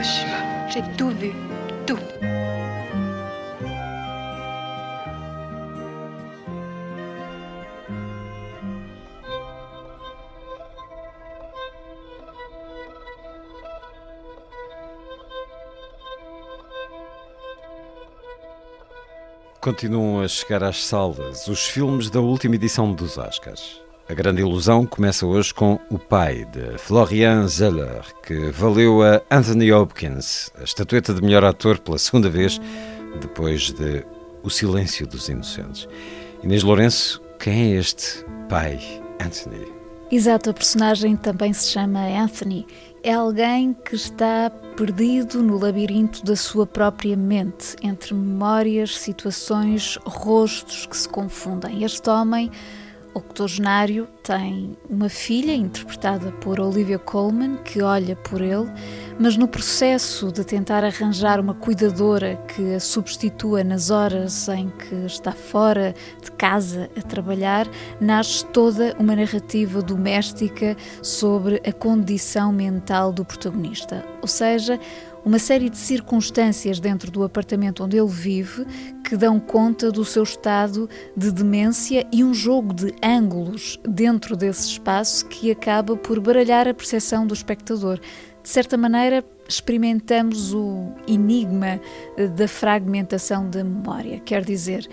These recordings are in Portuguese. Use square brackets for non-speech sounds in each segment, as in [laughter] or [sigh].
Hiroshima. J'ai tout vu, tout. Continuam a chegar às salas os filmes da última edição dos Oscars. A grande ilusão começa hoje com O Pai, de Florian Zeller, que valeu a Anthony Hopkins a estatueta de melhor ator pela segunda vez, depois de O Silêncio dos Inocentes. Inês Lourenço, quem é este pai, Anthony? Exato, a personagem também se chama Anthony. É alguém que está perdido no labirinto da sua própria mente, entre memórias, situações, rostos que se confundem. Este homem octogenário tem uma filha interpretada por Olivia Colman que olha por ele, mas no processo de tentar arranjar uma cuidadora que a substitua nas horas em que está fora de casa a trabalhar, nasce toda uma narrativa doméstica sobre a condição mental do protagonista. Ou seja, uma série de circunstâncias dentro do apartamento onde ele vive que dão conta do seu estado de demência e um jogo de ângulos dentro desse espaço que acaba por baralhar a percepção do espectador. De certa maneira, experimentamos o enigma da fragmentação da memória, quer dizer,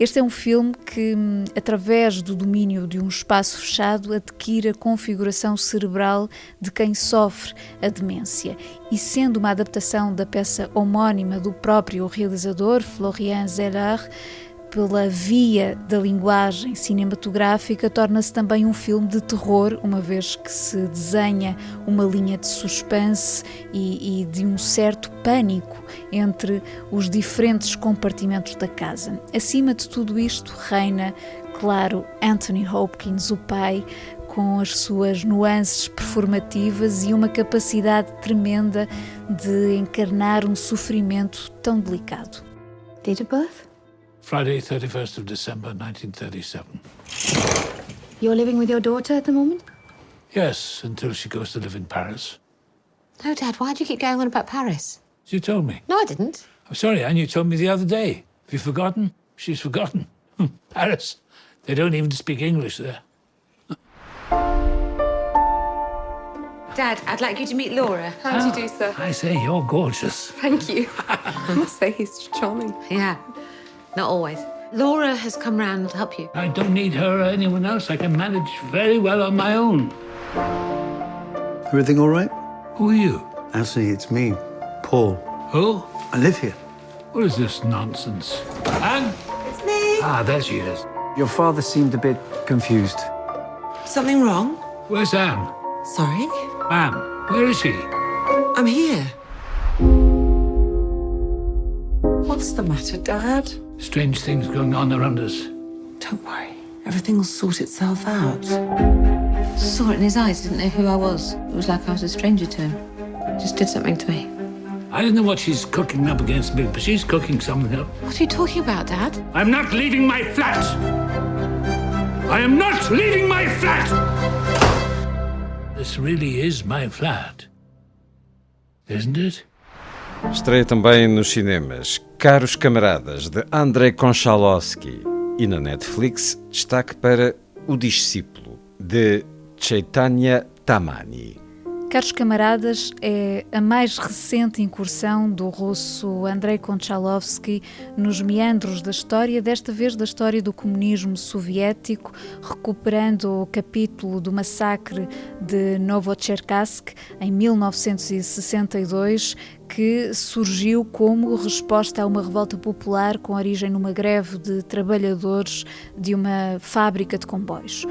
este é um filme que, através do domínio de um espaço fechado, adquire a configuração cerebral de quem sofre a demência. E sendo uma adaptação da peça homónima do próprio realizador, Florian Zeller, pela via da linguagem cinematográfica, torna-se também um filme de terror, uma vez que se desenha uma linha de suspense e, e, de um certo pânico entre os diferentes compartimentos da casa. Acima de tudo isto, reina, claro, Anthony Hopkins, o pai, com as suas nuances performativas e uma capacidade tremenda de encarnar um sofrimento tão delicado. Date of birth? Friday, 31st of December, 1937. You're living with your daughter at the moment? Yes, until she goes to live in Paris. No, Dad, why do you keep going on about Paris? You told me. No, I didn't. I'm sorry, Anne, you told me the other day. Have you forgotten? She's forgotten. [laughs] Paris. They don't even speak English there. Dad, I'd like you to meet Laura. How do you ah, do, sir? I say, you're gorgeous. Thank you. [laughs] [laughs] I must say he's charming. Yeah, not always. Laura has come round to help you. I don't need her or anyone else. I can manage very well on my own. Everything all right? Who are you? Anthony, it's me, Paul. Who? I live here. What is this nonsense? Anne? It's me. Ah, there she is. Your father seemed a bit confused. Something wrong? Where's Anne? Sorry? Anne, where is she? I'm here. What's the matter, Dad? Strange things going on around us. Don't worry. Everything will sort itself out. Saw it in his eyes, didn't know who I was. It was like I was a stranger to him. Just did something to me. I don't know what she's cooking up against me, but she's cooking something up. What are you talking about, Dad? I'm not leaving my flat! I am not leaving my flat! This really is my flat. Isn't it? Estreia também nos cinemas Caros Camaradas, de Andrei Konchalovsky. E na Netflix, destaque para O Discípulo, de Chaitanya Tamani. Caros camaradas, é a mais recente incursão do russo Andrei Konchalovsky nos meandros da história, desta vez da história do comunismo soviético, recuperando o capítulo do massacre de Novocherkassk em 1962, que surgiu como resposta a uma revolta popular com origem numa greve de trabalhadores de uma fábrica de comboios.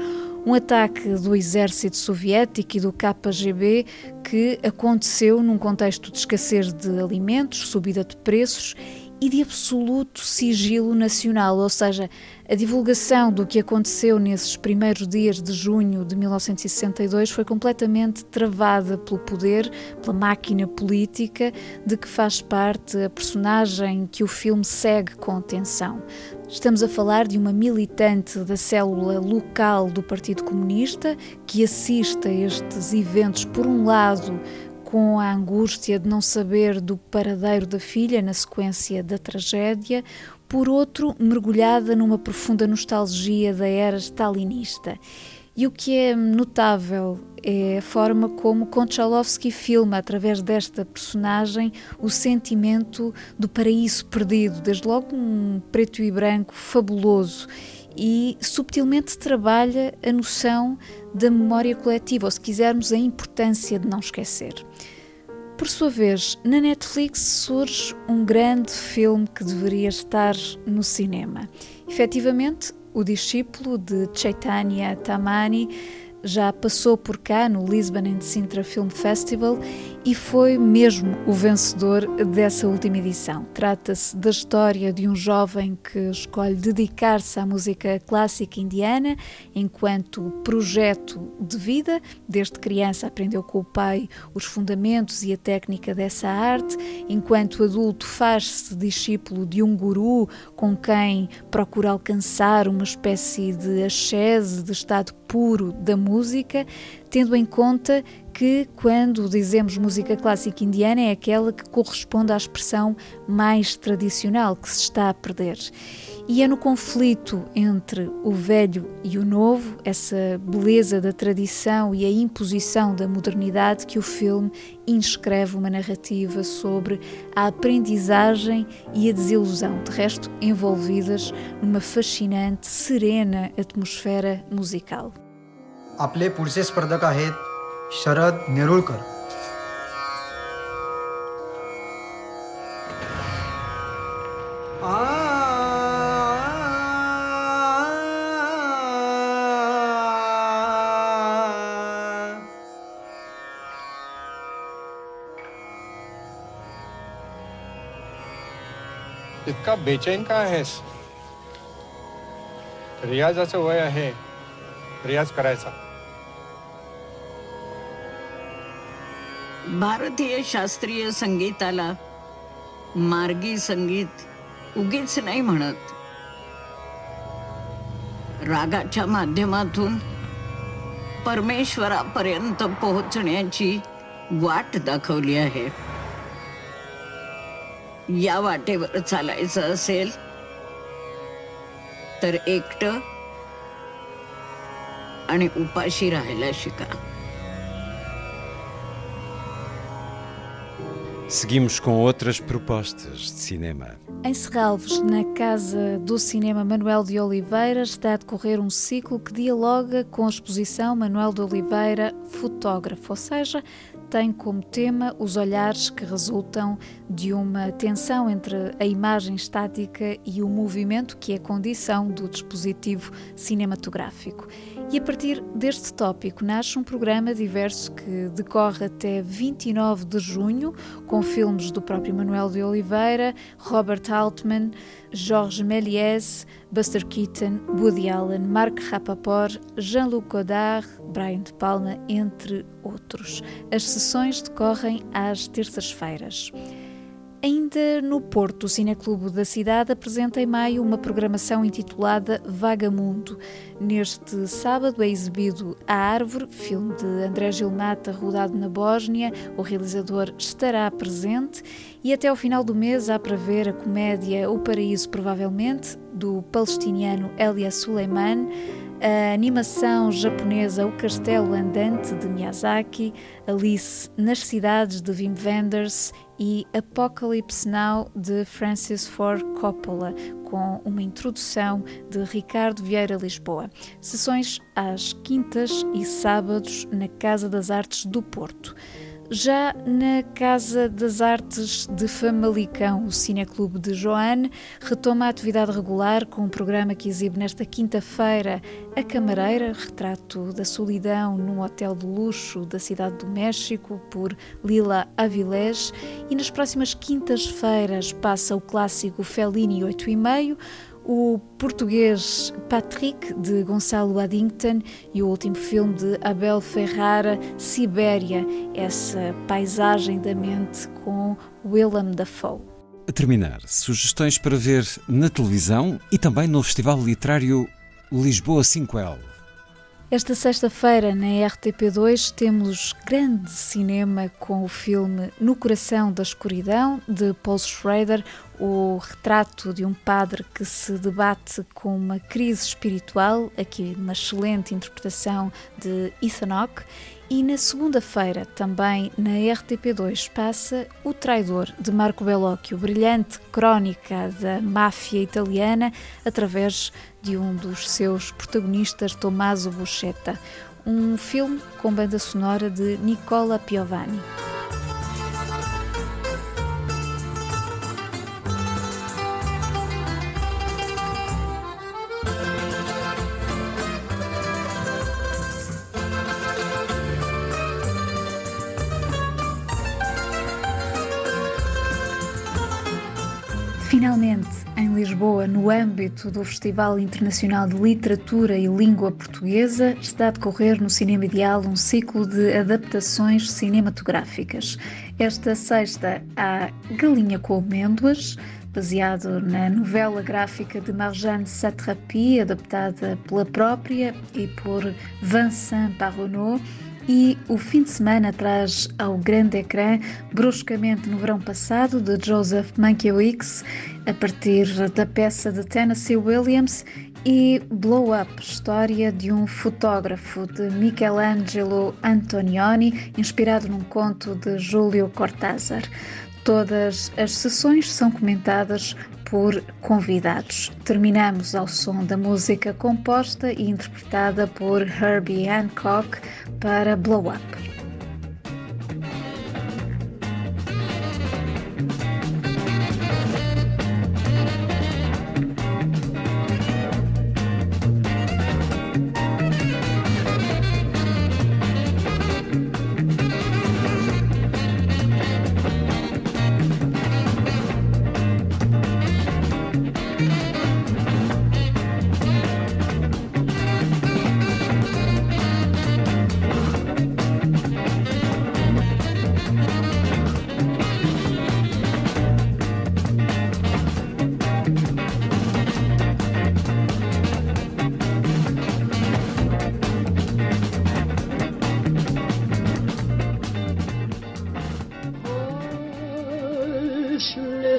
Um ataque do exército soviético e do KGB que aconteceu num contexto de escassez de alimentos, subida de preços e de absoluto sigilo nacional, ou seja, a divulgação do que aconteceu nesses primeiros dias de junho de 1962 foi completamente travada pelo poder, pela máquina política de que faz parte a personagem que o filme segue com atenção. Estamos a falar de uma militante da célula local do Partido Comunista que assiste a estes eventos, por um lado, com a angústia de não saber do paradeiro da filha na sequência da tragédia, por outro, mergulhada numa profunda nostalgia da era stalinista. E o que é notável é a forma como Konchalovsky filma, através desta personagem, o sentimento do paraíso perdido, desde logo um preto e branco fabuloso, e subtilmente trabalha a noção da memória coletiva, ou se quisermos, a importância de não esquecer. Por sua vez, na Netflix surge um grande filme que deveria estar no cinema. Efetivamente, o discípulo de Chaitanya Tamani já passou por cá no Lisbon and Sintra Film Festival e foi mesmo o vencedor dessa última edição. Trata-se da história de um jovem que escolhe dedicar-se à música clássica indiana enquanto projeto de vida. Desde criança aprendeu com o pai os fundamentos e a técnica dessa arte. Enquanto adulto faz-se discípulo de um guru com quem procura alcançar uma espécie de ascese, de estado puro da música, tendo em conta que, quando dizemos música clássica indiana, é aquela que corresponde à expressão mais tradicional que se está a perder. E é no conflito entre o velho e o novo, essa beleza da tradição e a imposição da modernidade, que o filme inscreve uma narrativa sobre a aprendizagem e a desilusão, de resto envolvidas numa fascinante, serena atmosfera musical. आपले पुढचे स्पर्धक आहेत शरद नेरुळकर इतका बेचैन का आहेस? रियाजाचं वय आहे रियाज करायचा. भारतीय शास्त्रीय संगीताला मार्गी संगीत उगीच नाही म्हणत. रागाच्या माध्यमातून परमेश्वरापर्यंत पोहोचण्याची वाट दाखवली आहे. या वाटेवर चालायचं असेल तर एकट आणि उपाशी राहायला शिका. Seguimos com outras propostas de cinema. Em Serralves, na Casa do Cinema Manuel de Oliveira, está a decorrer um ciclo que dialoga com a exposição Manuel de Oliveira, fotógrafo, ou seja, tem como tema os olhares que resultam de uma tensão entre a imagem estática e o movimento, que é condição do dispositivo cinematográfico. E a partir deste tópico nasce um programa diverso que decorre até 29 de junho, com filmes do próprio Manuel de Oliveira, Robert Altman, Georges Méliès, Buster Keaton, Woody Allen, Mark Rappaport, Jean-Luc Godard, Brian De Palma, entre outros. As sessões decorrem às terças-feiras. Ainda no Porto, o Cineclube da cidade apresenta em maio uma programação intitulada Vagamundo. Neste sábado é exibido A Árvore, filme de André Gilmata, rodado na Bósnia. O realizador estará presente e até ao final do mês há para ver a comédia O Paraíso, provavelmente, do palestiniano Elia Suleiman a animação japonesa O Castelo Andante de Miyazaki, Alice nas Cidades de Wim Wenders e Apocalypse Now de Francis Ford Coppola, com uma introdução de Ricardo Vieira Lisboa. Sessões às quintas e sábados na Casa das Artes do Porto. Já na Casa das Artes de Famalicão, o Cineclube de Joane retoma a atividade regular com um programa que exibe nesta quinta-feira A Camareira, retrato da solidão num hotel de luxo da cidade do México, por Lila Avilés, e nas próximas quintas-feiras passa o clássico Fellini 8 e meio, o português Patrick, de Gonçalo Addington, e o último filme de Abel Ferrara, Sibéria, essa paisagem da mente com Willem Dafoe. A terminar, sugestões para ver na televisão e também no Festival Literário Lisboa 5L. Esta sexta-feira, na RTP2, temos grande cinema com o filme No Coração da Escuridão, de Paul Schrader, o retrato de um padre que se debate com uma crise espiritual, aqui uma excelente interpretação de Ethan Hawke. E na segunda-feira, também na RTP2, passa O Traidor, de Marco Bellocchio, brilhante crónica da máfia italiana, através de um dos seus protagonistas, Tommaso Buscetta. Um filme com banda sonora de Nicola Piovani. Finalmente, em Lisboa, no âmbito do Festival Internacional de Literatura e Língua Portuguesa, está a decorrer no Cinema Ideal um ciclo de adaptações cinematográficas. Esta sexta há Galinha com Amêndoas, baseado na novela gráfica de Marjane Satrapi, adaptada pela própria e por Vincent Parronot e o fim de semana traz ao grande ecrã Bruscamente no Verão Passado, de Joseph Mankiewicz, a partir da peça de Tennessee Williams e Blow Up, história de um fotógrafo de Michelangelo Antonioni, inspirado num conto de Júlio Cortázar. Todas as sessões são comentadas por convidados. Terminamos ao som da música composta e interpretada por Herbie Hancock para Blow Up.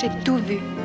J'ai tout vu.